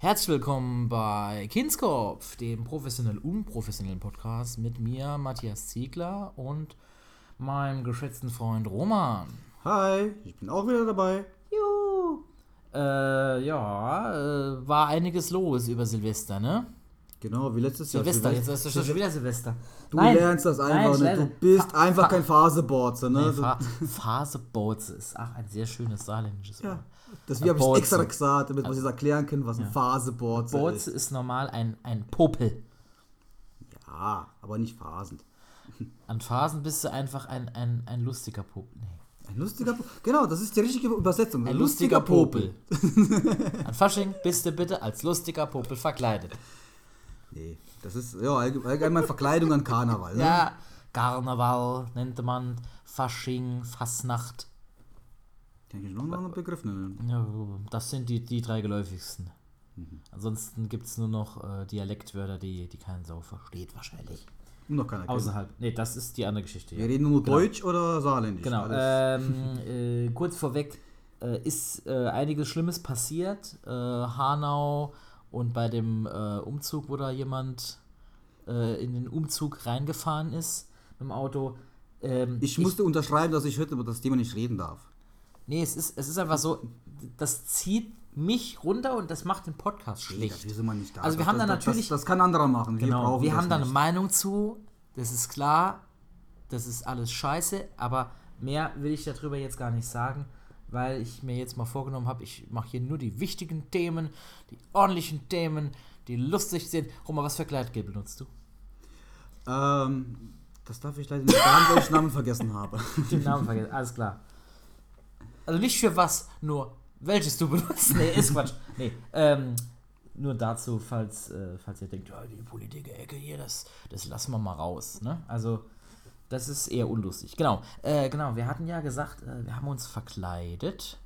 Herzlich willkommen bei Kindskopf, dem professionell unprofessionellen Podcast mit mir, Matthias Ziegler und meinem geschätzten Freund Roman. Hi, ich bin auch wieder dabei. Juhu. Äh, ja, äh, war einiges los über Silvester, ne? Genau, wie letztes Jahr. Silvester, jetzt ist schon wieder Silvester. Du lernst das einfach Nein, nicht. Du bist Fa- einfach fa- kein Phaseboarzer, ne? Nee, Fa ist auch ein sehr schönes saarländisches ja. Wort. Deswegen habe ich extra gesagt, damit wir es erklären können, was ein Phaseboarzer Boots ist. ist normal ein, ein Popel. Ja, aber nicht phasend. An Phasen bist du einfach ein, ein, ein lustiger Popel. Nee. Ein lustiger Po- Genau, das ist die richtige Übersetzung. Ein lustiger Popel. An Fasching bist du bitte als lustiger Popel verkleidet. Nee, das ist ja allge- allgemein Verkleidung an Karneval. Ne? Ja, Karneval nennt man, Fasching, Fasnacht. Kann ich noch einen Begriff nennen? Ja, das sind die, die drei geläufigsten. Ansonsten gibt es nur noch äh, Dialektwörter, die, die kein Sau versteht wahrscheinlich. Und noch keiner. Außerhalb. Nee, das ist die andere Geschichte. Wir Ja. reden nur Genau. Deutsch oder Saarländisch. Genau. Ähm, äh, kurz vorweg äh, ist äh, einiges Schlimmes passiert. Äh, Hanau und bei dem äh, Umzug, wo da jemand äh, in den Umzug reingefahren ist mit dem Auto. Ähm, ich musste unterschreiben, dass ich heute über das Thema nicht reden darf. Nee, es ist, es ist einfach so, das zieht mich runter und das macht den Podcast Nee, schlecht. nicht da. Also wir Das- haben da natürlich- Das, das kann anderer machen. Wir Genau, brauchen wir haben da eine. Meinung zu, das ist klar, das ist alles scheiße, aber mehr will ich darüber jetzt gar nicht sagen, weil ich mir jetzt mal vorgenommen habe, ich mache hier nur die wichtigen Themen, die ordentlichen Themen, die lustig sind. Roma, was für Kleidgel benutzt du? Ähm, das darf ich leider nicht sagen, weil ich Namen vergessen habe. Den Namen vergessen, alles klar. Also nicht für was, nur welches du benutzt. Nee, ist Quatsch. Nee, ähm, nur dazu, falls, äh, falls ihr denkt, ja, die Politiker-Ecke hier, das, das lassen wir mal raus. Ne? Also, das ist eher unlustig. Genau, äh, genau, wir hatten ja gesagt, äh, wir haben uns verkleidet.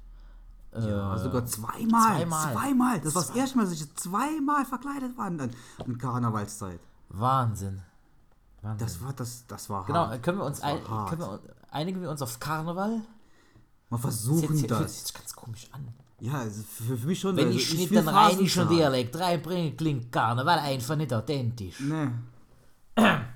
Ja, Äh, sogar zweimal. zweimal. Zweimal. Das war das erste Mal, dass ich zweimal verkleidet war an, an Karnevalszeit. Wahnsinn. Wahnsinn. Das war das, das war genau, hart. äh, können wir uns Das ein, können wir, einigen wir uns auf Karneval? Mal Das versuchen jetzt, das. das sich ganz komisch an. Ja, also für, für mich schon. Wenn also ich nicht will den rheinischen Phasenzeit. Dialekt reinbringe, klingt Karneval einfach nicht authentisch. Nee.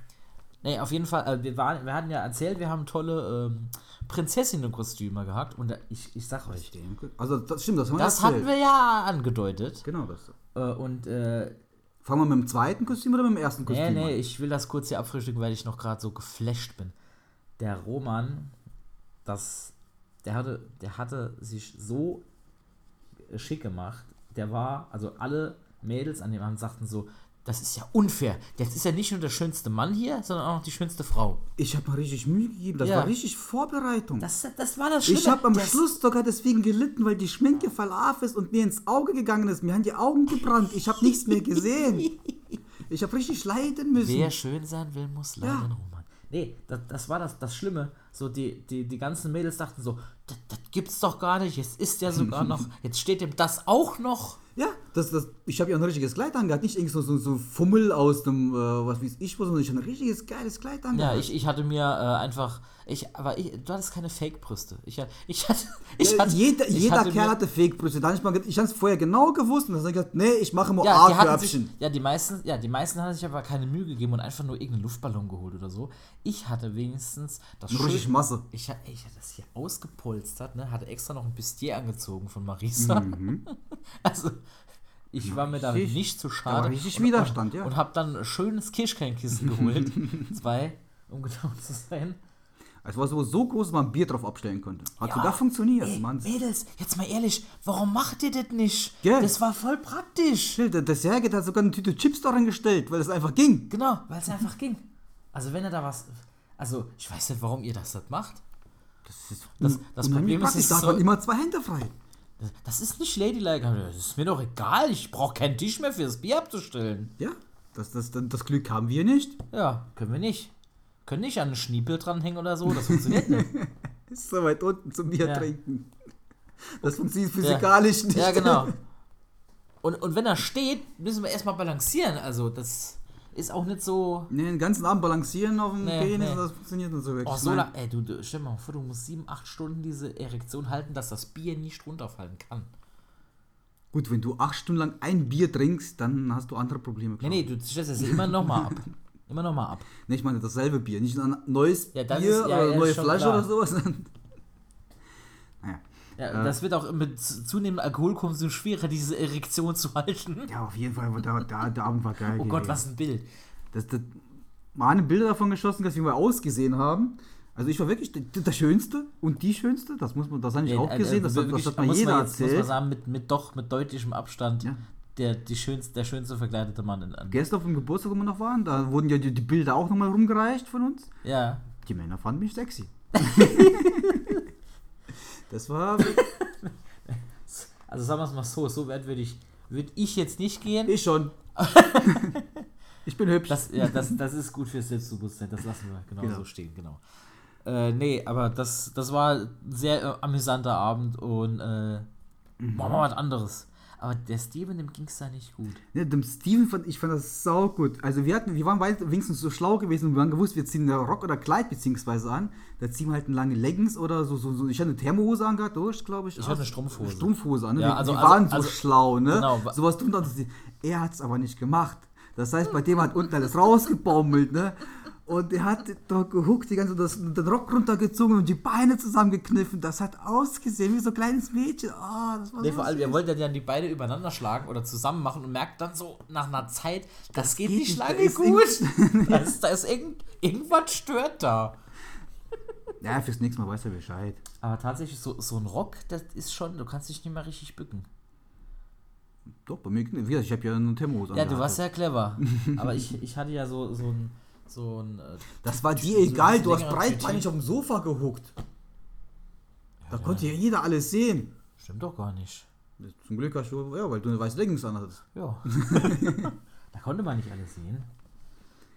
Nee, auf jeden Fall, äh, wir, waren, wir hatten ja erzählt, wir haben tolle ähm, Prinzessinnenkostüme gehabt und ich, ich sag euch, Also das stimmt, das haben wir das erzählt. hatten wir ja angedeutet. Genau das. Äh, und äh, Fangen wir mit dem zweiten Kostüm oder mit dem ersten nee, Kostüm nee, an? ich will das kurz hier abfrühstücken, weil ich noch gerade so geflasht bin. Der Roman, das, der hatte, der hatte sich so schick gemacht. Der war, also alle Mädels an dem Abend sagten so, das ist ja unfair. Das ist ja nicht nur der schönste Mann hier, sondern auch noch die schönste Frau. Ich habe mir richtig Mühe gegeben. Das Ja. war richtig Vorbereitung. Das, das war das Schlimme. ich habe am Das- Schluss sogar deswegen gelitten, weil die Schminke verlaf ist und mir ins Auge gegangen ist. Mir haben die Augen gebrannt. Ich habe nichts mehr gesehen. Ich habe richtig leiden müssen. Wer schön sein will, muss leiden, Ja. Roman. Nee, das, das war das, das Schlimme. So, die, die, die ganzen Mädels dachten so, das, das gibt's doch gar nicht. Jetzt ist der sogar noch, jetzt steht ihm das auch noch. Ja, das, das, ich habe ja ein richtiges Kleid angehabt, nicht irgendwie so, so, so Fummel aus dem, äh, was weiß ich, sondern ich habe ein richtiges geiles Kleid angehabt. Ja, ich, ich hatte mir äh, einfach, ich, aber ich, du hattest keine Fake-Brüste. Ich, ich hatte, ich Ja, hatte, jeder ich jeder hatte Kerl mir- hatte Fake-Brüste. Ich mal ich habe es vorher genau gewusst und dann habe ich gesagt, nee, ich mache nur ja, A-Körbchen. ja, die meisten, ja, die meisten hatten sich aber keine Mühe gegeben und einfach nur irgendeinen Luftballon geholt oder so. Ich hatte wenigstens das Nur richtig Masse. Ich, ha- ich hatte das hier ausgepolstert, ne? hatte extra noch ein Bustier angezogen von Marisa. Also, ich war mir da Richtig. nicht zu Da schade. war richtig und, Widerstand, ja. Und habe dann ein schönes Kirschkernkissen geholt. Zwei, um genau zu sein. Es war so, so groß, dass man ein Bier drauf abstellen konnte. Hat Ja. sogar funktioniert, Ey, Mann. Mädels, jetzt mal ehrlich, warum macht ihr das nicht? Gell? Das war voll praktisch. Der, Serge hat sogar eine Tüte Chips daran gestellt, weil es einfach ging. Genau, weil es einfach ging. Also, wenn ihr da was. Also, ich weiß nicht, warum ihr das macht. Das ist Das- das Problem ist, es Da ist hat man so- immer zwei Hände frei. Das, das ist nicht ladylike. Das ist mir doch egal. Ich brauche keinen Tisch mehr fürs Bier abzustellen. Ja, das, das, das, das Glück haben wir nicht. Ja, können wir nicht. Können nicht an einen Schniepel dranhängen oder so. Das funktioniert nicht. Ist so weit unten zum Bier Ja. trinken. Das funktioniert physikalisch nicht. Ja, genau. Und, und wenn er steht, müssen wir erstmal balancieren. Also, das ist auch nicht so. Nee, den ganzen Abend balancieren auf dem Nee, Penis, nee. das funktioniert nicht so wirklich. Oh, so lang, ey, du, du, stell mal vor, du musst sieben, acht Stunden diese Erektion halten, dass das Bier nicht runterfallen kann. Gut, wenn du acht Stunden lang ein Bier trinkst, dann hast du andere Probleme. Nee, glaub nee, ich. du stellst ja immer nochmal ab. Immer nochmal ab. Nee, ich meine dasselbe Bier, nicht ein neues Ja, Bier ist- ja, oder ja, neue Flasche klar. oder sowas. Ja, das wird auch mit zunehmendem Alkoholkonsum schwerer, diese Erektion zu halten. Ja, auf jeden Fall, der, der, der Abend war geil. Oh Gott, gewesen. was ein Bild. Das, das waren Bilder davon geschossen, dass wir mal ausgesehen haben. Also ich war wirklich der, Schönste und die Schönste, das muss man, das habe ich auch äh, gesehen, äh, das, hat- wirklich, das hat mir jeder man jetzt, Muss man erzählt. sagen, mit, mit doch mit deutlichem Abstand Ja. der, die schönste, der schönste verkleidete Mann in an. Gestern auf dem Geburtstag, wo wir noch waren, da wurden ja die, die Bilder auch nochmal rumgereicht von uns. Ja. Die Männer fanden mich sexy. das war Also sagen wir es mal so, so weit würde ich, würd ich jetzt nicht gehen. ich schon. ich bin hübsch. Das, ja, das, das ist gut fürs Selbstbewusstsein, das lassen wir genau, Genau. so stehen, genau. Äh, nee, aber das, das war ein sehr äh, amüsanter Abend und äh, Mhm. war mal was anderes. Aber der Steven, dem ging es da nicht gut. Ja, dem Steven fand ich fand das sau gut. Also wir hatten, wir waren beide wenigstens so schlau gewesen und wir haben gewusst, wir ziehen eine Rock oder Kleid beziehungsweise an. Da ziehen wir halt eine lange Leggings oder so, so, so. ich hatte eine Thermohose angehabt, durch, glaube ich. Ich hatte eine Strumpfhose. Strumpfhose an, ne? Ja, wir, also- wir also- waren so also- schlau, ne? genau, wa- Sowas tun dann. Er hat es aber nicht gemacht. Das heißt, bei dem hat unten alles rausgebaumelt, ne? Und er hat da gehuckt, die ganze das, den Rock runtergezogen und die Beine zusammengekniffen. Das hat ausgesehen wie so ein kleines Mädchen. Ah, das war Nee, so vor allem, er wollte dann die Beine übereinander schlagen oder zusammen machen und merkt dann so nach einer Zeit, das, geht, geht nicht lange gut. da ist, da ist irgend, irgendwas stört da. Ja, fürs nächste Mal weiß er Bescheid. Aber tatsächlich, so, so ein Rock, das ist schon, du kannst dich nicht mehr richtig bücken. Doch, bei mir, wie gesagt, ich habe ja eine Thermose Ja, du warst ja clever. Aber ich, ich hatte ja so, so ein. So ein äh, Das war dir egal, so du hast breitbeinig auf dem Sofa gehuckt. Da konnte ja jeder alles sehen. Stimmt doch gar nicht. Zum Glück hast du, ja, weil du eine weiße Leggings anhattest. Ja. da konnte man nicht alles sehen.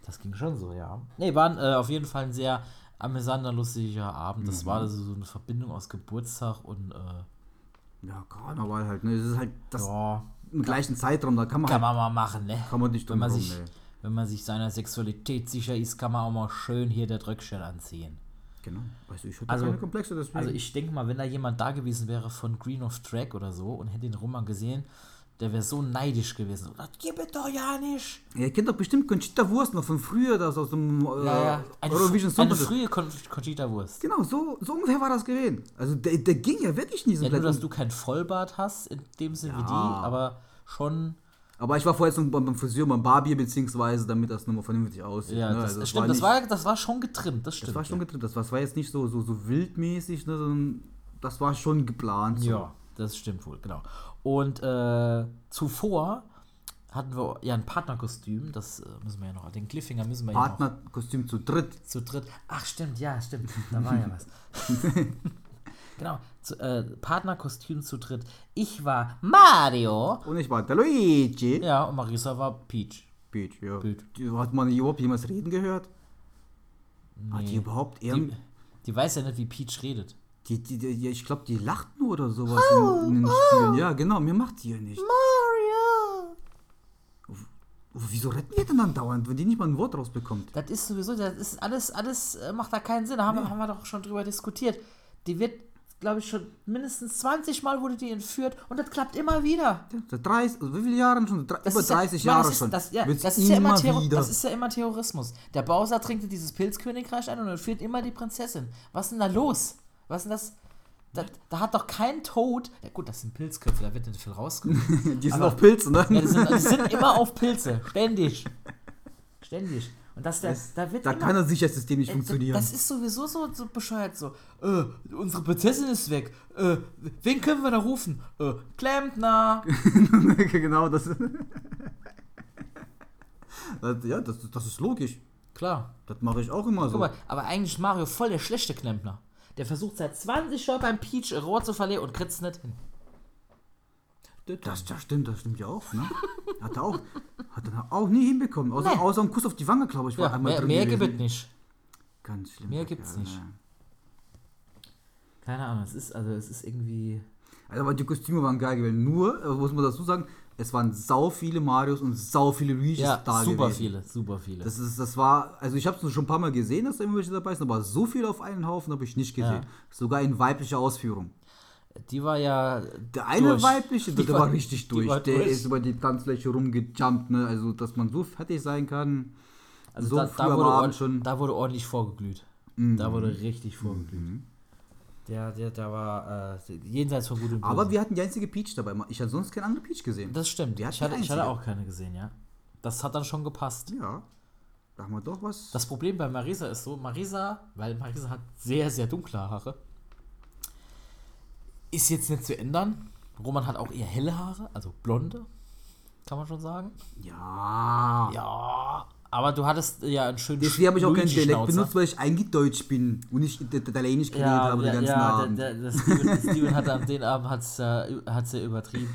Das ging schon so, ja. Nee, war äh, auf jeden Fall ein sehr amüsanter, lustiger Abend. Das war also so eine Verbindung aus Geburtstag und äh, Ja, Karneval halt, ne? Das ist halt das ja, im gleichen Zeitraum, da kann man kann halt, man mal machen, ne? kann man nicht Wenn man drum sich, rum, ne. Wenn man sich seiner Sexualität sicher ist, kann man auch mal schön hier der Dröckchen anziehen. Genau. Du, ich hatte Also- keine Komplexe, deswegen. Also ich denke mal, wenn da jemand da gewesen wäre von Green of Track oder so und hätte den Roman gesehen, der wäre so neidisch gewesen. Das gibt doch ja nicht. Ihr kennt doch bestimmt Conchita Wurst noch von früher, das aus dem äh, Ja, ja. Eine, Eurovision Song eine frühe Con Conchita Wurst. Genau, so, so ungefähr war das gewesen. Also der, der ging ja wirklich nie so Ja, nur, dass du kein Vollbart hast, in dem Sinne wie Ja. die, aber schon. Aber ich war vorher so beim, Friseur, beim Barbier, beziehungsweise, damit das nochmal vernünftig aussieht. Ja, ne? das, Also stimmt. nicht- das, war, das war schon getrimmt, das stimmt. Das war schon ja. getrennt. Das war, das war jetzt nicht so, so, so wildmäßig, ne, sondern das war schon geplant. So. Ja, das stimmt wohl, genau. Und äh, zuvor hatten wir ja ein Partnerkostüm, das äh, müssen wir ja noch, den Cliffhanger müssen wir ja noch Partnerkostüm zu dritt. zu dritt. Ach, stimmt, ja, stimmt. Da war ja was. genau, zu, äh, Partnerkostüm zu dritt. Ich war Mario. Und ich war der Luigi. Ja, und Marisa war Peach. Peach, ja. Peach. Hat man überhaupt jemals reden gehört? Hat die Nee. überhaupt eher. Die, die weiß ja nicht, wie Peach redet. Die, die, die, ich glaube, die lacht nur oder sowas in, in den Spielen. Ja, genau, mir macht die ja nicht. Mario! Wieso retten die denn dann dauernd, wenn die nicht mal ein Wort rausbekommt? Das ist sowieso, das ist alles, alles äh, macht da keinen Sinn. Da haben, wir, haben wir doch schon drüber diskutiert. Die wird, glaube ich, schon mindestens 20 Mal wurde die entführt und das klappt immer wieder. Seit 30, also wie viele Jahre schon? Das über ist ja- 30 ich meine, Jahre das ist, schon. Das, ja, ist ja immer immer Terror, wieder. das ist ja immer Terrorismus. Der Bowser trinkt dieses Pilzkönigreich ein und entführt immer die Prinzessin. Was ist denn da los? Was ist denn das? Da, da hat doch kein Tod. Ja, gut, das sind Pilzköpfe, da wird nicht viel rauskommen. die sind aber- auf Pilzen, ne? ja, die, sind, die sind immer auf Pilze. Ständig. Ständig. Und das, der, da wird da immer, kann das Sicherheitssystem nicht äh, funktionieren. Das ist sowieso so, so bescheuert. So, äh, unsere Prinzessin ist weg. Äh, wen können wir da rufen? Äh, Klempner. genau, das. das ja, das, das ist logisch. Klar. Das mache ich auch immer so. Guck mal, aber eigentlich ist Mario voll der schlechte Klempner. Der versucht seit 20 Jahren beim Peach ein Rohr zu verlieren und kriegt's nicht hin. Das, das stimmt, das stimmt ja auch, ne? Hat er auch, hat er auch nie hinbekommen. Außer, Nee. außer ein Kuss auf die Wange, glaube ich, war Ja, einmal mehr, drin mehr gewesen. gibt es nicht. Ganz schlimm. Mehr gibt's Kerl, nicht. ne? Keine Ahnung, es ist, also es ist irgendwie. Also, aber die Kostüme waren geil gewesen. Nur, äh, muss man dazu sagen, es waren sau viele Marios und sau viele Luigis Ja, da super gewesen. viele, super viele. Das, ist, das war, also ich habe es schon ein paar Mal gesehen, dass da irgendwelche dabei sind, aber so viel auf einen Haufen habe ich nicht gesehen. Ja. Sogar in weiblicher Ausführung. Die war ja. Der eine durch. weibliche, der, war- war richtig durch. war Der durch. ist über die Tanzfläche rumgejumpt, ne? Also, dass man so fertig sein kann. Also so da, da, wurde Abend schon. da wurde ordentlich vorgeglüht. Mhm. Da wurde richtig vorgeglüht. Der, der, der war äh, jenseits von gut und böse. Aber wir hatten die einzige Peach dabei. Ich hatte sonst keine andere Peach gesehen. das stimmt. Ich hatte, ich hatte auch keine gesehen, ja. Das hat dann schon gepasst. ja. Da haben wir doch was. Das Problem bei Marisa ist so, Marisa, weil Marisa hat sehr, sehr dunkle Haare, ist jetzt nicht zu ändern. Roman hat auch eher helle Haare, also blonde, kann man schon sagen. ja. Ja, aber du hattest ja einen schönen Deswegen habe ich auch keinen Dialekt benutzt, weil ich eigentlich Deutsch bin und nicht It- Italienisch geredet Ja, habe ja, den ganzen ja Abend. der, der, der Steven, Steven hat an den Abend hat's, ja, hat's ja übertrieben.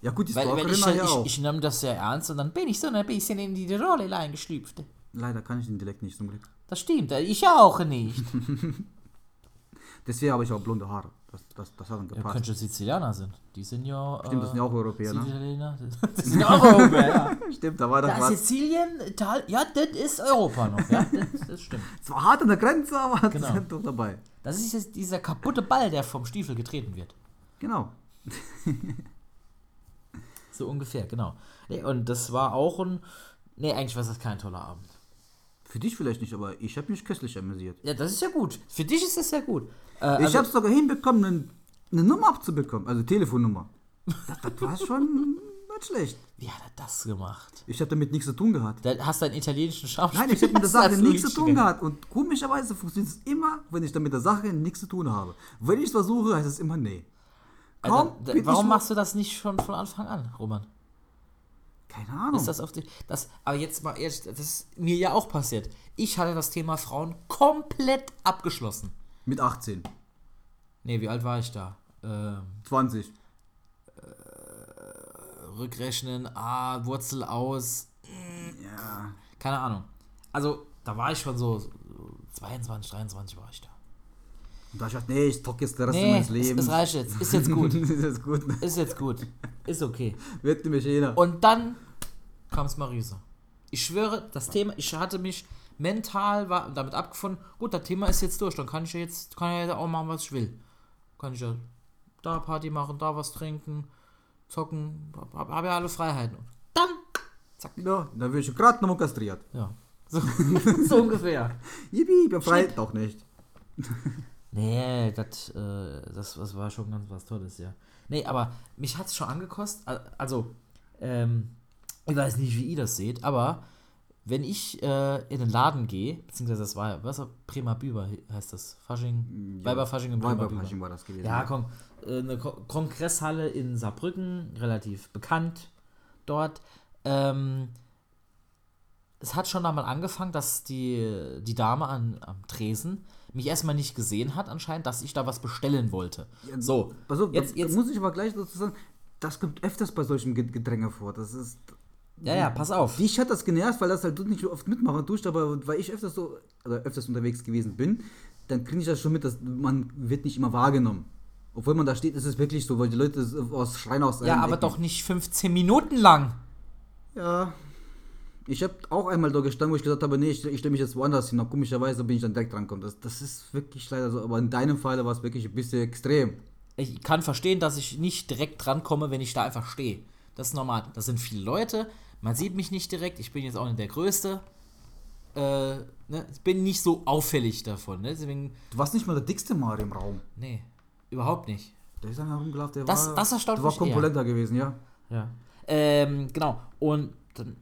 ja gut, die Weil, weil ich, nachher ich, ich nahm das sehr ernst und dann bin ich so ein bisschen in die Rolle eingestüpft. Leider kann ich den Dialekt nicht zum Glück. Das stimmt, ich auch nicht. Deswegen habe ich auch blonde Haare. Das, das, das hat dann Ja, gepasst. könnte Sizilianer sind. Die sind ja. Stimmt, das sind ja auch Europäer, ne? Italiener. Das sind ja auch Europäer, ja. Stimmt, da war das Da was. Sizilien, Italien, ja, das ist Europa noch, ja, das, das stimmt. Zwar hart an der Grenze, aber Genau. das sind doch dabei. Das ist jetzt dieser kaputte Ball, der vom Stiefel getreten wird. Genau. So ungefähr, genau. Nee, und das war auch ein. Nee, eigentlich war das kein toller Abend. Für dich vielleicht nicht, aber ich habe mich köstlich amüsiert. Ja, das ist ja gut. Für dich ist das ja gut. Äh, ich also, habe es sogar hinbekommen, eine, eine Nummer abzubekommen, also Telefonnummer. Das, das war schon nicht schlecht. wie hat er das gemacht? Ich habe damit nichts zu tun gehabt. Da hast du einen italienischen Schauspieler. Nein, ich habe mit der Sache nichts zu tun gehabt. Und komischerweise funktioniert es immer, wenn ich dann mit der Sache nichts zu tun habe. Wenn ich es versuche, heißt es immer nee. Also, Kaum da, bin warum ich- machst du das nicht schon von Anfang an, Roman? Keine Ahnung. Ist das auf die. Das, aber jetzt mal ehrlich, das ist mir ja auch passiert. Ich hatte das Thema Frauen komplett abgeschlossen. Mit 18, Nee, wie alt war ich da? Ähm, 20. rückrechnen, ah, Wurzel aus, Ja. keine Ahnung. Also, da war ich schon so, so 22, 23 war ich da. Und da ich gedacht, nee, ich zocke jetzt den Rest Nee, meines es, Lebens. es reicht jetzt. Ist jetzt gut. ist jetzt gut. Ist jetzt gut. Ist okay. Wird nämlich jeder. Und dann kam es Marisa. Ich schwöre, das Thema, ich hatte mich mental war damit abgefunden, gut, das Thema ist jetzt durch, dann kann ich ja jetzt, kann ich ja auch machen, was ich will. Kann ich ja da Party machen, da was trinken, zocken, habe hab ja alle Freiheiten. Und dann, zack, Ja, dann wird ich gerade nochmal kastriert. ja. So, so ungefähr. Yippie, befreit. Doch nicht. Nee, das, äh, das, das war schon ganz was Tolles, ja. Nee, aber mich hat es schon angekostet. al- Also, ähm, ich weiß nicht, wie ihr das seht, aber wenn ich äh, in den Laden gehe, beziehungsweise das war, was Prima Büber heißt das? Fasching, Weiberfasching und Prima Büber. War das gewesen. Ja, Kon äh, eine Ko Kongresshalle in Saarbrücken, relativ bekannt dort. Ähm, es hat schon einmal angefangen, dass die, die Dame an, am Tresen mich erstmal nicht gesehen hat, anscheinend, dass ich da was bestellen wollte. So, Pass auf, jetzt, jetzt, muss ich aber gleich dazu sagen, das kommt öfters bei solchen Ge- Gedränge vor. Das ist. Ja, ja, pass auf. Dich hat das genervt, weil das halt du nicht so oft mitmachen tust, aber weil ich öfters so, oder öfters unterwegs gewesen bin, dann kriege ich das schon mit, dass man wird nicht immer wahrgenommen. Obwohl man da steht, ist es wirklich so, weil die Leute aus Schreien aus Ja, aber Ecken- doch nicht 15 Minuten lang. Ja. Ich habe auch einmal da gestanden, wo ich gesagt habe, nee, ich, ich stelle mich jetzt woanders hin. Aber komischerweise bin ich dann direkt drangekommen. Das, das ist wirklich leider so. Aber in deinem Fall war es wirklich ein bisschen extrem. Ich kann verstehen, dass ich nicht direkt drankomme, wenn ich da einfach stehe. Das ist normal. Das sind viele Leute. Man sieht mich nicht direkt. Ich bin jetzt auch nicht der Größte. Äh, ne? Ich bin nicht so auffällig davon. Ne? Deswegen, Du warst nicht mal der dickste Mario im Raum. nee, überhaupt nicht. Der ist dann herumgelaufen, der Das- war, das erstaunt der war eher. komponenter gewesen, ja. Ja. Ähm, genau. Und dann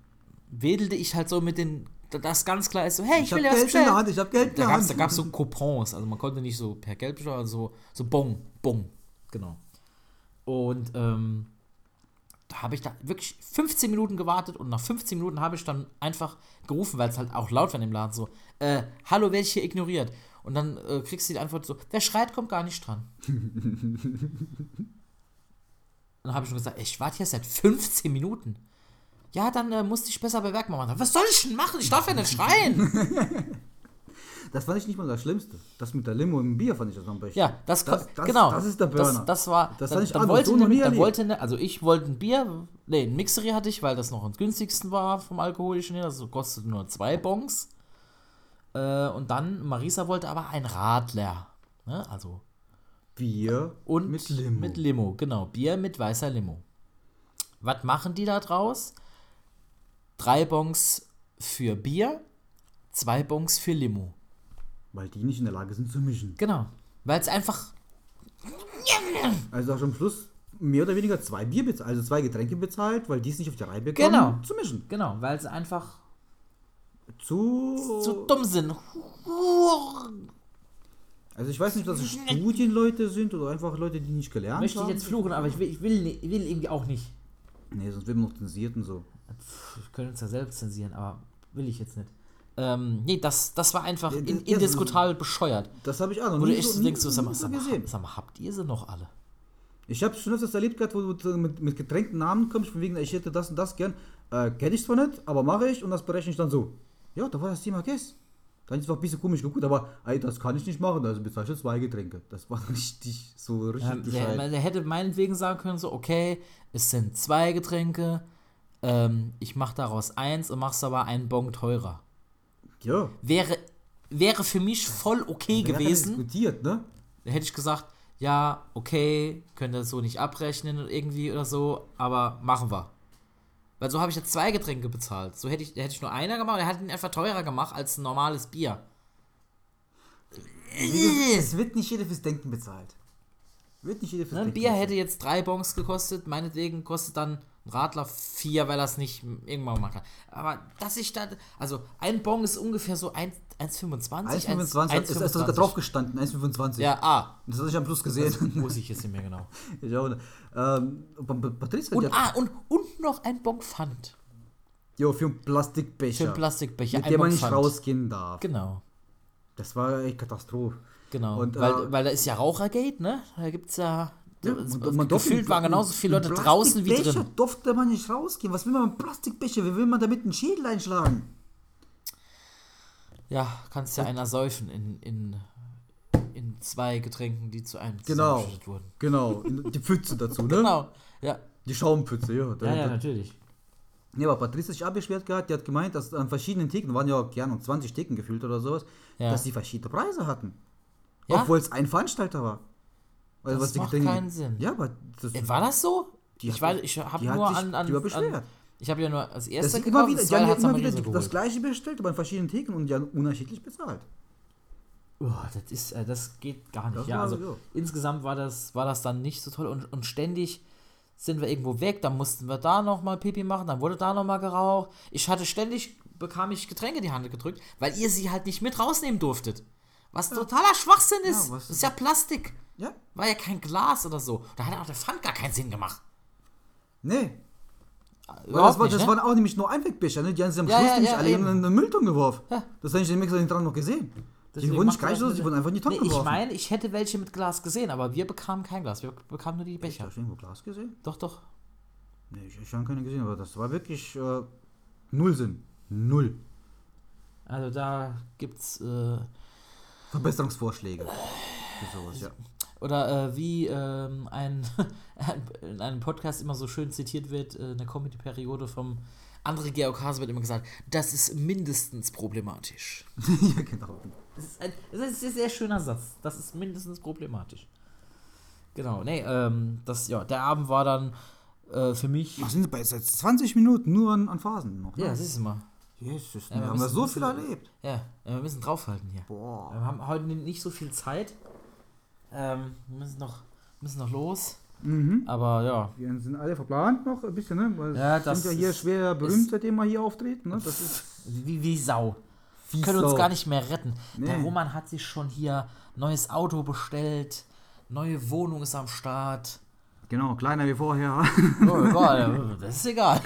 wedelte ich halt so mit den. Das ganz klar ist so, hey, ich, Ich will hab dir was Geld in der bestellen. Hand, ich hab Geld in Da der gab's, da Hand. gab's so Coupons, also man konnte nicht so per Geld bestellen, also so, so Bon, Bon, genau. Und ähm, da habe ich da wirklich 15 Minuten gewartet und nach 15 Minuten habe ich dann einfach gerufen, weil es halt auch laut war im Laden so, äh, hallo, werde ich hier ignoriert? Und dann äh, kriegst du die Antwort so, wer schreit, kommt gar nicht dran. dann habe ich schon gesagt, ey, ich warte hier seit 15 Minuten. Ja, dann äh, musste ich besser bemerkbar machen. Was soll ich denn machen? Ich darf ja nicht schreien. Das fand ich nicht mal das Schlimmste. Das mit der Limo im Bier fand ich das am besten. Ja, das, Das- das- genau. das ist der Burner. Das, das war. Das dann, dann wollte, noch ne, dann wollte ne, also ich wollte ein Bier, nee, ein Mixery hatte ich, weil das noch am günstigsten war vom alkoholischen her. Das kostet nur zwei Bons. Äh, und dann Marisa wollte aber ein Radler, ne? Also Bier und mit Limo. Mit Limo, genau. Bier mit weißer Limo. Was machen die da draus? Drei Bons für Bier, zwei Bons für Limo. Weil die nicht in der Lage sind zu mischen. Genau. Weil es einfach. Also auch am Schluss mehr oder weniger zwei Bier bezahlt, also zwei Getränke bezahlt, weil die es nicht auf die Reihe bekommen, Genau. zu mischen. Genau, weil sie einfach Zu, zu dumm sind. Also ich weiß nicht, ob das Studienleute sind oder einfach Leute, die nicht gelernt Möchte ich haben. jetzt fluchen, aber ich will, ich will, ich will irgendwie auch nicht. Nee, sonst wird man noch zensiert und so. Pff, Wir können uns ja selbst zensieren, aber will ich jetzt nicht. Ähm, nee, das, das war einfach Ja, in, das- ja, indiskutabel bescheuert. Das habe ich auch noch Wo du nie echt so, nie denkst, sag, mal, nie sag, gesehen. sag mal, habt ihr sie noch alle? Ich habe schon öfters erlebt gehabt, wo du mit, mit getränkten Namen kommst, von wegen, ich hätte das und das gern. Äh, Kenne ich zwar nicht, aber mache ich und das berechne ich dann so. Ja, da war das Thema Guess. Dann ist es ein bisschen komisch geguckt, aber ey, das kann ich nicht machen, also bezahle ich zwei Getränke. Das war richtig, so richtig Ähm, bescheid. der hätte meinetwegen sagen können, so, okay, es sind zwei Getränke, ähm, ich mache daraus eins und mach's aber einen Bon teurer. Ja, Wäre, wäre für mich voll okay haben gewesen. diskutiert, ne? Da hätte ich gesagt, ja, okay, könnt ihr das so nicht abrechnen irgendwie oder so, aber machen wir. Weil so habe ich jetzt zwei Getränke bezahlt. So hätte ich, hätte ich nur einer gemacht, er hat ihn einfach teurer gemacht als ein normales Bier. Es wird nicht jeder fürs Denken bezahlt. Wird nicht fürs Ne, ein Bier hätte jetzt drei Bons gekostet, meinetwegen kostet dann ein Radler vier, weil er es nicht irgendwann machen kann. Aber dass ich da, also ein Bon ist ungefähr so 1 1,25. 1,25 ist, ist sogar drauf gestanden, 1,25. Ja, ah, Das hatte ich am Schluss gesehen. muss ich jetzt nicht mehr genau. ich auch nicht. Ähm, Patricia, Und, ah, und, und noch ein Bon Pfand. jo, für einen Plastikbecher. Für einen Plastikbecher. mit dem man nicht Pfand. rausgehen darf. Genau, Das war echt Katastrophe. Genau. Und, weil, äh, weil da ist ja Rauchergate, ne? Da gibt's ja. Ja, es- und man durfte gefühlt waren genauso viele Leute draußen wie drin. durfte man nicht rausgehen. Was will man mit einem Plastikbecher? Wie will man damit einen Schädel einschlagen? Ja, kannst ja einer säufen in, in, in zwei Getränken, die zu einem Genau. wurden. Genau, die Pfütze dazu, ne? Genau, ja. Die Schaumpfütze, ja. Ja, ja, natürlich. Nee, aber Patricia hat sich abbeschwert gehabt, die hat gemeint, dass an verschiedenen Theken, waren ja gerne um 20 Theken gefühlt oder sowas, Ja. dass die verschiedene Preise hatten. Ja? Obwohl es ein Veranstalter war. Also Das macht keinen Sinn. Ja, aber das, Äh, War das so? Ich war, ich habe nur sich an, an, an. Ich habe ja nur als das erster ist immer gekauft, wieder, das die haben zweite ja hat's immer wieder so das gleiche bestellt, aber an verschiedenen Theken und die haben unterschiedlich bezahlt. Oh, das ist, äh, das geht gar nicht. Das ja, also so. insgesamt war das, war das dann nicht so toll und, und ständig sind wir irgendwo weg, dann mussten wir da nochmal Pipi machen, dann wurde da nochmal geraucht. Ich hatte ständig, bekam ich Getränke in die Hand gedrückt, weil ihr sie halt nicht mit rausnehmen durftet. Was totaler Schwachsinn ist. was- das ist ja Plastik. Ja? War ja kein Glas oder so. Da hat auch der Pfand gar keinen Sinn gemacht. Nee. Das, Überhaupt war, nicht, das ne? waren auch nämlich nur Einwegbecher, ne? Die haben sie am Ja, Schluss ja, nämlich ja, alle eben. in eine Mülltonne geworfen. Ja. Das habe ich nämlich extra dran noch gesehen. Deswegen die wurden nicht gereicht, das die wurden einfach in die Tonne Nee, ich geworfen. meine, ich hätte welche mit Glas gesehen, aber wir bekamen kein Glas. Wir bekamen nur die Becher. Hast du irgendwo Glas gesehen? Doch, doch. Nee, ich, ich habe keine gesehen, aber das war wirklich äh, null Sinn. Null. Also da gibt's äh, Verbesserungsvorschläge. Für sowas, ja. Oder äh, wie ähm, ein, in einem Podcast immer so schön zitiert wird, äh, eine Comedy-Periode vom André Georg Hase wird immer gesagt, das ist mindestens problematisch. ja, genau. Das ist ein, das ist ein sehr schöner Satz. Das ist mindestens problematisch. Genau, nee, ähm, das, ja, der Abend war dann äh, für mich. Ach, sind bei seit 20 Minuten nur an, an Phasen noch? Ne? Ja, siehst du mal. Jesus, Ja, wir wir haben müssen- so viel erlebt. Ja, wir müssen draufhalten hier. Boah. Wir haben heute nicht so viel Zeit. Ähm, wir müssen noch, müssen noch los. Mhm. Aber ja, Wir sind alle verplant noch ein bisschen, ne? Weil Ja, wir das sind ja hier ist- schwer berühmt, seitdem wir hier auftreten, ne? Das ist wie, wie Sau. wie können uns gar nicht mehr retten. Der Nee. Roman hat sich schon hier neues Auto bestellt, neue Wohnung ist am Start. Genau, kleiner wie vorher. Oh, egal, das ist egal.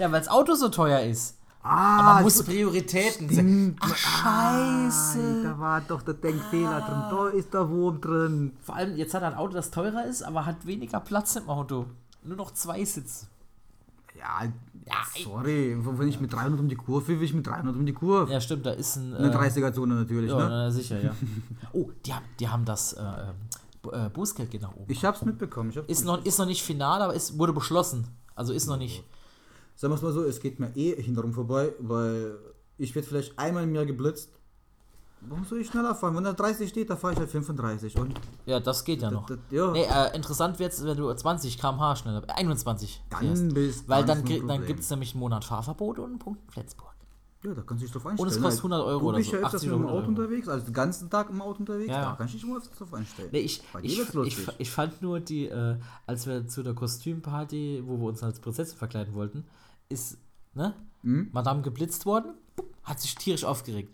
Ja, weil das Auto so teuer ist. Ah, Man muss Prioritäten. Ach, Ah, scheiße. da war doch der Denkfehler drin. Da ist der Wurm drin. Vor allem, jetzt hat er ein Auto, das teurer ist, aber hat weniger Platz im Auto. Nur noch zwei Sitze. Ja, Ja, sorry. Wenn ich mit 300 um die Kurve will, will ich mit 300 um die Kurve. Ja, stimmt, da ist ein. Eine äh, 30er-Zone natürlich, Ja, ne? na, sicher, ja. Oh, die haben, die haben das äh, Bu- äh, Bußgeld geht nach oben. Ich hab's mitbekommen. Ich hab's Ist noch, ist noch nicht final, aber ist, wurde beschlossen. Also ist noch nicht. Sagen wir es mal so, es geht mir eh hinterrum vorbei, weil ich werde vielleicht einmal im Jahr geblitzt. Warum soll ich schneller fahren? Wenn da 30 steht, da fahre ich halt 35. Und Ja, das geht ja noch. das- ja. Nee, äh, interessant wird's, wenn du 20 km/h schneller, äh, 21 Dann fährst. bist- Weil dann dann, gibt es nämlich einen Monat Fahrverbot und einen Punkt in Flensburg. Ja, da kannst du dich drauf Und einstellen. es kostet 100 Euro du oder bist so, ja öfters 80 mit dem oder Auto 100 Euro. unterwegs, also den ganzen Tag im Auto unterwegs, Ja, da kannst du dich öfters drauf einstellen. Nee, ich, ich, ich, ich fand nur die, äh, als wir zu der Kostümparty, wo wir uns als Prinzessin verkleiden wollten, ist, ne, Hm? Madame geblitzt worden, hat sich tierisch aufgeregt.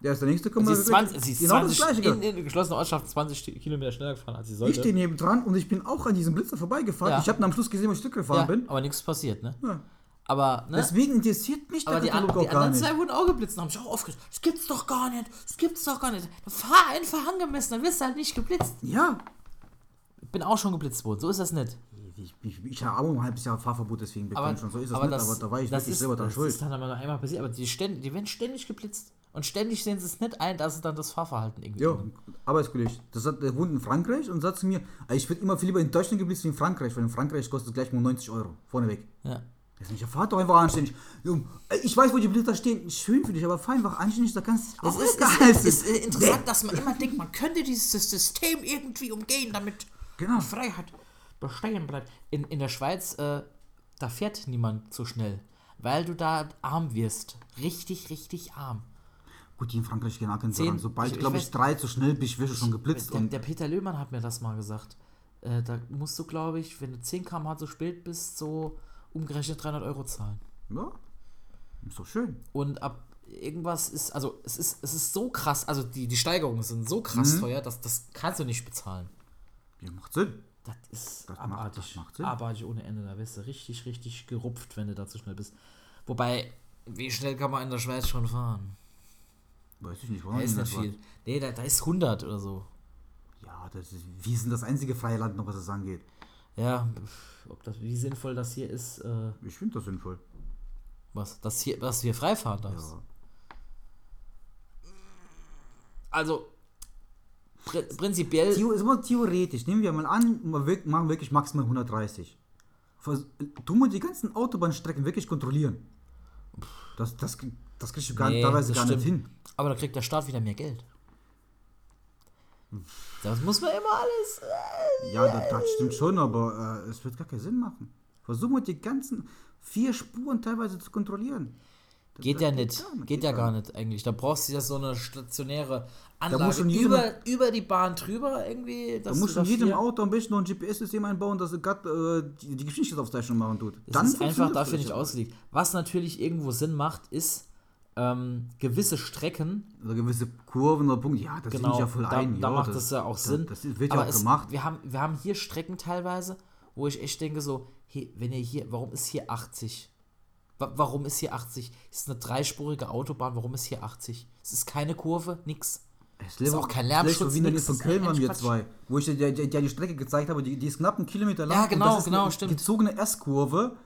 Ja, ist der nächste kommt sie ist weg. 20, sie ist genau 20 das gleiche. in, in die geschlossene Ortschaft 20 Kilometer schneller gefahren, als sie ich sollte. stehe neben dran und ich bin auch an diesem Blitzer vorbeigefahren. Ja. Ich habe am Schluss gesehen, wo ich Stück gefahren ja, bin. aber nichts passiert, ne? Ja. Aber, ne? Deswegen interessiert mich der aber die, an, Katalog die auch gar anderen nicht. zwei wurden auch geblitzt und haben sich auch aufgeregt. Das gibt's doch gar nicht. Das gibt's doch gar nicht. Fahr einfach angemessen, dann wirst du halt nicht geblitzt. Ja. Ich bin auch schon geblitzt worden, so ist das nicht. Ich, ich, ich habe auch ein halbes Jahr Fahrverbot deswegen bekommen schon. So ist es aber nicht, das, aber da war ich das wirklich ist, selber dran das schuld. ist dann aber noch einmal passiert. Aber die, ständ, die werden ständig geblitzt. Und ständig sehen sie es nicht ein, dass sie dann das Fahrverhalten irgendwie Ja. Arbeitskollege. Das hat, der wohnt in Frankreich und sagt zu mir, "Ah, ich würde immer viel lieber in Deutschland geblitzt wie in Frankreich, weil in Frankreich kostet es gleich mal 90 Euro. Vorneweg. Ja. Das ist ja, fahr doch einfach anständig. Ey, Ich weiß, wo die Blitzer stehen. Schön für dich, aber fahr einfach anständig, da kannst du Es ist, ist, sein. ist interessant, dass man immer denkt, man könnte dieses System irgendwie umgehen, damit Genau. Freiheit bestehen bleibt. In, in der Schweiz, äh, da fährt niemand so schnell, weil du da arm wirst. Richtig, richtig arm. Gut, die in Frankreich gehen auch daran. Sobald, glaube ich, drei zu schnell bist, wirst du schon geblitzt. Der, der Peter Löhmann hat mir das mal gesagt. Äh, da musst du, glaube ich, wenn du 10 km/h zu spät bist, so umgerechnet 300 Euro zahlen. ja, ist doch schön. Und ab irgendwas ist, also es ist, es ist so krass, also die, die Steigerungen sind so krass Mhm. teuer, dass das kannst du nicht bezahlen. Ja, macht Sinn. Das ist Das macht- abartig. das macht abartig ohne Ende. Da wirst du richtig, richtig gerupft, wenn du da zu schnell bist. Wobei, wie schnell kann man in der Schweiz schon fahren? Weiß ich nicht, Da warum ist das nicht war. viel. Nee, da, da ist 100 oder so. Ja, das ist, wir sind das einzige freie Land noch, was das angeht. Ja, ob das, wie sinnvoll das hier ist, äh, Ich finde das sinnvoll. was, das hier, was hier frei fahren darfst. Ja. Also, prinzipiell, Theo, ist mal theoretisch, nehmen wir mal an, wir machen wirklich maximal 130. Vers tu mal die ganzen Autobahnstrecken wirklich kontrollieren. Das, das, das kriegst du gar, Nee, teilweise gar nicht hin. aber da kriegt der Staat wieder mehr Geld. Das muss man immer alles. Äh, Ja, das, das stimmt schon, aber äh, es wird gar keinen Sinn machen. Versuch mal die ganzen vier Spuren teilweise zu kontrollieren. Das- Geht das ja nicht. nicht, Geht ja gar nicht eigentlich. Da brauchst du ja so eine stationäre Anlage über, über die Bahn drüber irgendwie. Da musst du in jedem Auto am besten noch ein GPS-System einbauen, dass gerade äh, die, die Geschwindigkeitsaufzeichnung machen tut. Das ist einfach dafür nicht ausgelegt. Was natürlich irgendwo Sinn macht, ist ähm, gewisse Strecken. Oder gewisse Kurven oder Punkte. Ja, das Genau, ich ja voll da, ein. da ja, macht das ja auch Sinn. Das, das wird Aber ja auch es, gemacht. Wir haben, wir haben hier Strecken teilweise, wo ich echt denke so, hey, wenn ihr hier, warum ist hier 80? Wa- Warum ist hier 80? Es ist eine dreispurige Autobahn, warum ist hier 80? Es ist keine Kurve, nix. Es ist auch kein Lärmschutz, Wie nix, von Köln waren wir zwei, wo ich dir dir die Strecke gezeigt habe, die, die ist knapp einen Kilometer lang. Ja, und genau, das ist genau, eine stimmt. gezogene S-Kurve.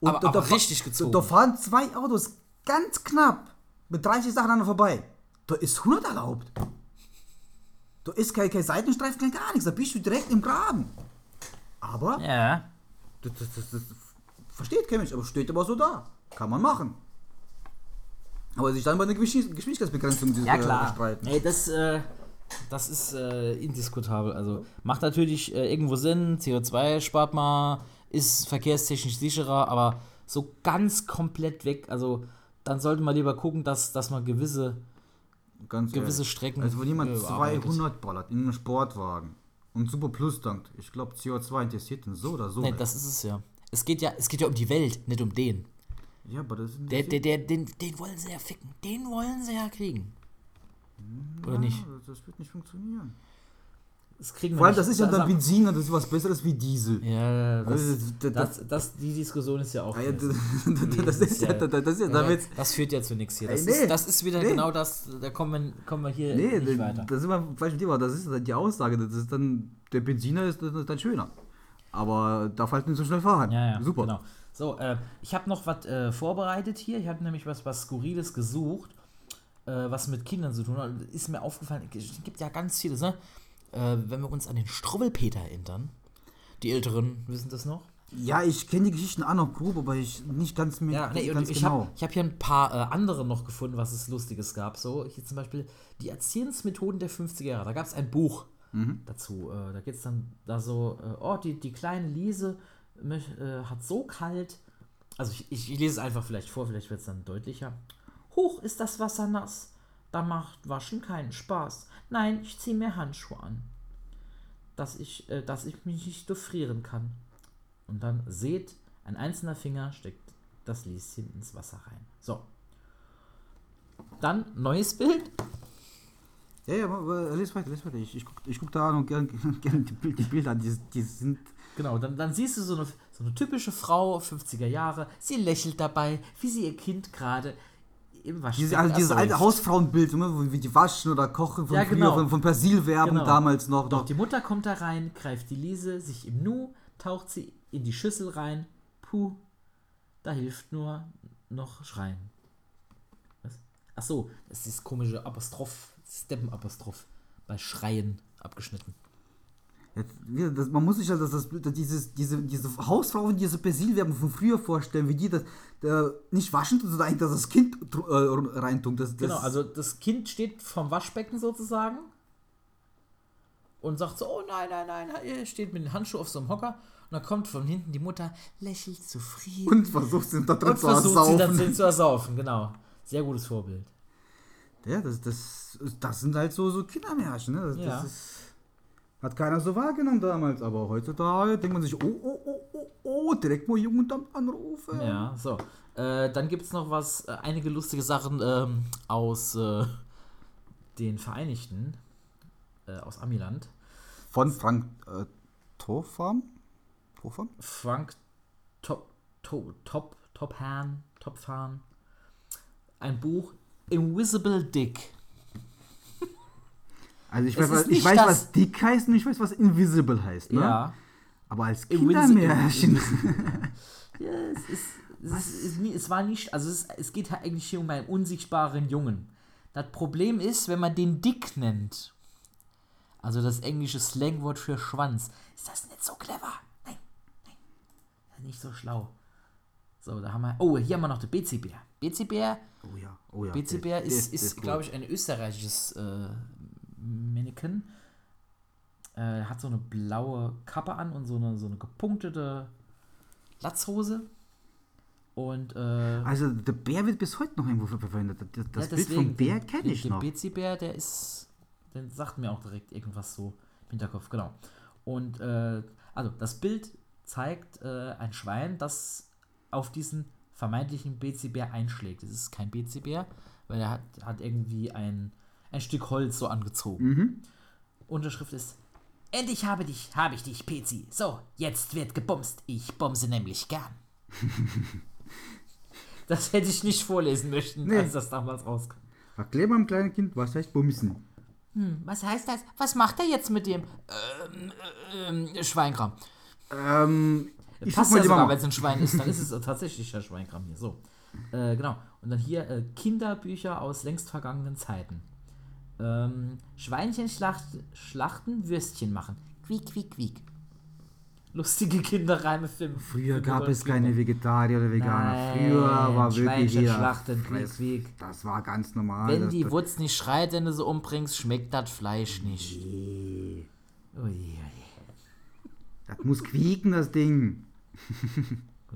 Und Aber- da, aber da richtig gezogen. Da, da fahren zwei Autos ganz knapp mit 30 Sachen aneinander vorbei. Da ist 100 erlaubt. Da ist kein, kein Seitenstreifen, kein gar nichts. Da bist du direkt im Graben. Aber, Ja. das, das, das, das versteht kein Mensch, aber steht aber so da. Kann man machen. Aber sich dann bei einer Geschwindig- Geschwindigkeitsbegrenzung Ja, äh, klar. streiten. Nee, das, äh, das ist äh, indiskutabel. Also macht natürlich äh, irgendwo Sinn, CO2 spart man, ist verkehrstechnisch sicherer, aber so ganz komplett weg, also dann sollte man lieber gucken, dass, dass man gewisse, Ganz gewisse ehrlich. Strecken. Also wenn jemand äh, bearbeitet. 200 ballert in einem Sportwagen und Super Plus tankt, ich glaube CO2 interessiert ihn so oder so. Nee, nicht. das ist es ja. Es geht ja, es geht ja um die Welt, nicht um den. ja, aber das ist Der, der, der, den, den wollen sie ja ficken. Den wollen sie ja kriegen. Oder nicht? Ja, das wird nicht funktionieren. Das kriegen wir Vor allem, nicht. das ist ja dann Benzin und das ist was Besseres wie Diesel. Ja, das, Also, das- das, das, die Diskussion ist ja auch. Ah, ja, das, ist ja, das ist ja Ja, damit. das führt ja zu nichts hier. Das, Ey, nee. ist, das ist wieder Nee. genau das, da kommen wir, kommen wir hier Nee, nicht weiter. das ist immer falsch Thema. Das ist die Aussage. Das ist dann, der Benziner ist, ist dann schöner. Aber darf halt nicht so schnell fahren. Ja, ja, Super. Genau. So, äh, ich habe noch was äh, vorbereitet hier. Ich habe nämlich was, was Skurriles gesucht, äh, was mit Kindern zu tun hat. Ist mir aufgefallen, es gibt ja ganz vieles, ne? Äh, wenn wir uns an den Struwwelpeter erinnern, die Älteren wissen das noch. Ja, ich kenne die Geschichten auch noch grob, aber ich nicht ganz mehr Ja, nee, ganz ich genau. habe hab hier ein paar äh, andere noch gefunden, was es Lustiges gab. So, hier zum Beispiel die Erziehungsmethoden der 50er Jahre. Da gab es ein Buch dazu. Äh, da geht es dann da so, äh, oh, die, die kleine Liese möch- äh, hat so kalt. Also ich, ich, ich lese es einfach vielleicht vor, vielleicht wird es dann deutlicher. Hoch ist das Wasser nass. Da macht Waschen keinen Spaß. Nein, ich ziehe mir Handschuhe an. Dass ich, äh, dass ich mich nicht durchfrieren kann. Und dann seht, ein einzelner Finger steckt das Lieschen ins Wasser rein. So. Dann neues Bild. Ja, ja, lies weiter, lies weiter. Ich, ich, guck, ich guck da noch gerne gern die, Bild- die Bilder an, die, die sind. Genau, dann, dann siehst du so eine, so eine typische Frau, 50er Jahre. Sie lächelt dabei, wie sie ihr Kind gerade im Waschbecken Diese, also dieses alte. Hausfrauenbild, ne, wie die waschen oder kochen von Ja, früher, genau. von, von Persil-Werbung Genau. damals noch. Doch, die Mutter kommt da rein, greift die Lise, sich im Nu, taucht sie in die Schüssel rein. Puh, da hilft nur noch Schreien. Was? Ach so, das ist dieses komische Apostroph, Steppenapostroph bei Schreien abgeschnitten. Jetzt, ja, das, man muss sich halt das, das, dieses, diese, diese Hausfrauen, diese Persilwerbung von früher vorstellen, wie die das äh, nicht waschen sondern eigentlich dass das Kind äh, reintun. Das, das, Genau, also das Kind steht vom Waschbecken sozusagen und sagt so, oh nein, nein, nein, er steht mit dem Handschuh auf so einem Hocker und dann kommt von hinten die Mutter, lächelt zufrieden und versucht sie da drin und zu versucht sie dann ersaufen. zu ersaufen, genau. Sehr gutes Vorbild. Ja, das, das, das sind halt so, so Kindermärchen. Ne? Das, Ja. das ist, hat keiner so wahrgenommen damals, aber heutzutage denkt man sich, oh, oh, oh, oh, oh, direkt mal Jugendamt anrufen. Ja, so. Äh, dann gibt es noch was, äh, einige lustige Sachen ähm, aus äh, den Vereinigten, äh, aus Amiland. Von Frank äh, Tofam? Tofam? Frank Top, Top, Top, Tophan, Topfan. Ein Buch, Invisible Dick. Also ich weiß, was, ich weiß was Dick heißt und ich weiß, was Invisible heißt. Ne? Ja. Aber als Invisible- Kindermärchen. Ja, es ist, es, ist, es, war nicht, also es, es geht eigentlich hier um einen unsichtbaren Jungen. Das Problem ist, wenn man den Dick nennt, also das englische Slangwort für Schwanz, ist das nicht so clever. Nein, nein, nicht so schlau. So, da haben wir, oh, hier haben wir noch den BC-Bär. BC-Bär, Oh ja, oh ja. BC-Bär der- ist, der- der ist, gut. glaube ich, ein österreichisches äh, Mannequin. Äh, hat so eine blaue Kappe an und so eine, so eine gepunktete Latzhose. Und äh, Also der Bär wird bis heute noch irgendwo ver- verwendet. Das, das ja, Bild vom Bär kenne ich den noch. BC-Bär, der ist, den sagt mir auch direkt irgendwas so im Hinterkopf, genau. Und äh, also das Bild zeigt äh, ein Schwein, das auf diesen vermeintlichen BC-Bär einschlägt. Es ist kein BC-Bär, weil er hat, hat irgendwie ein, ein Stück Holz so angezogen. Mhm. Unterschrift ist Endlich habe dich, habe ich dich, PC. So, jetzt wird gebumst. Ich bumse nämlich gern. das hätte ich nicht vorlesen möchten, Nee. als das damals rauskam. Erklär mal kleinen Kind, was heißt Bumsen. Hm, was heißt das? Was macht er jetzt mit dem ähm, ähm, Schweinkram? Ähm, ich Passt ja sogar, wenn es ein Schwein ist, dann ist es tatsächlich der Schweinkram hier. So. Äh, genau. Und dann hier äh, Kinderbücher aus längst vergangenen Zeiten. Ähm, Schweinchen schlacht, schlachten, Würstchen machen. Quiek, quiek, quiek. Lustige Kinderreime für Früher gab es keine. Vegetarier oder Veganer. Nein, Früher war wirklich jeder schlachten, quiek, quiek. Das war ganz normal. Wenn die Wurz nicht schreit, wenn du sie umbringst, schmeckt das Fleisch nicht. Nee, Ui, ui. das muss quieken, das Ding.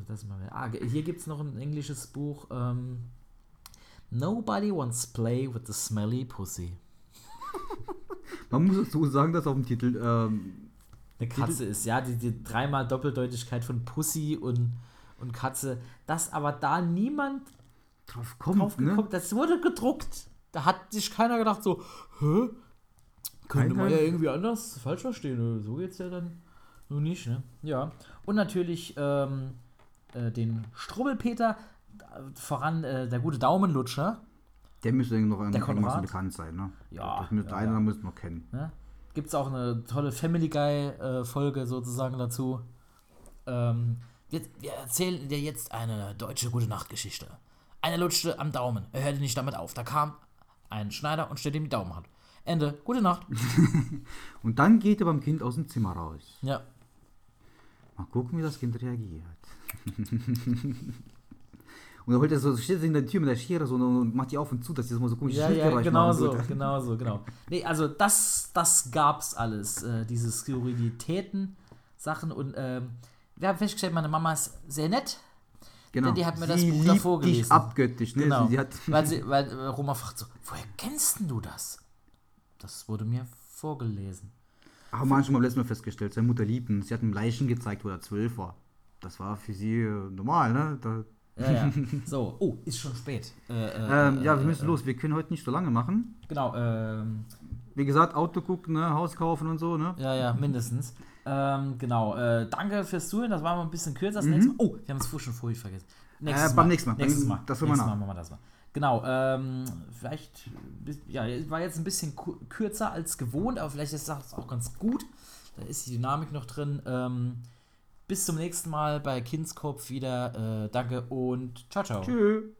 Das mal. Ah, hier gibt es noch ein englisches Buch. Ähm, Nobody wants play with the smelly pussy. Man muss dazu sagen, dass auf dem Titel ähm, Eine Katze ist, ja, die, die dreimal Doppeldeutigkeit von Pussy und, und Katze. Dass aber da niemand drauf kommt. drauf ne? gekommen Das wurde gedruckt. Da hat sich keiner gedacht, so, hä? Könnte man ja irgendwie anders falsch verstehen. So geht's ja dann nur nicht, ne? Ja. Und natürlich ähm, äh, den Strubbelpeter, äh, voran äh, der gute Daumenlutscher. Der müsste noch ein- Der einigermaßen bekannt sein. Ne? Ja, Das müsste ja, einer ja. muss noch kennen. Ne? Gibt es auch eine tolle Family Guy-Folge sozusagen dazu. Ähm, wir, wir erzählen dir jetzt eine deutsche gute Nachtgeschichte. Einer lutschte am Daumen. Er hörte nicht damit auf. Da kam ein Schneider und stellte ihm die Daumenhand. Ende. Gute Nacht. Und dann geht er beim Kind aus dem Zimmer raus. Ja. Mal gucken, wie das Kind reagiert. und dann holt er so, steht in der Tür mit der Schere so und, macht die auf und zu, dass die so so komische Ja, ja, genau so, genau so, genau. Nee, also das, das gab's alles, äh, diese Skurrilitäten, Sachen und ähm, wir haben festgestellt, meine Mama ist sehr nett, Genau. Denn die hat mir das sie Buch liebt davor dich gelesen. abgöttisch, ne? genau, Sie, sie hat, weil, sie, weil äh, Roma fragt so, woher kennst denn du das? Das wurde mir vorgelesen. Haben wir schon mal letztes Mal festgestellt, seine Mutter liebt ihn. Sie hat ihm Leichen gezeigt, wo er zwölf war. Das war für sie äh, normal, ne? Da, Ja, ja. So, oh, ist schon spät. Äh, äh, ähm, ja, äh, wir müssen äh, los. Wir können heute nicht so lange machen. Genau, ähm, Wie gesagt, Auto gucken, ne? Haus kaufen und so, ne? ja, ja, mindestens. ähm, genau, danke fürs Zuhören, das war mal ein bisschen kürzer. Das Mhm. Mal. Oh, wir haben es vorher schon vorhin vergessen. Äh, beim nächsten Mal. Nächstes Mal. Das nächstes nach. Mal machen wir das mal. Genau, ähm, vielleicht, ja, war jetzt ein bisschen kürzer als gewohnt, aber vielleicht ist das auch ganz gut. Da ist die Dynamik noch drin. Ähm, bis zum nächsten Mal bei Kindskopf wieder. Äh, danke und ciao, ciao. Tschüss.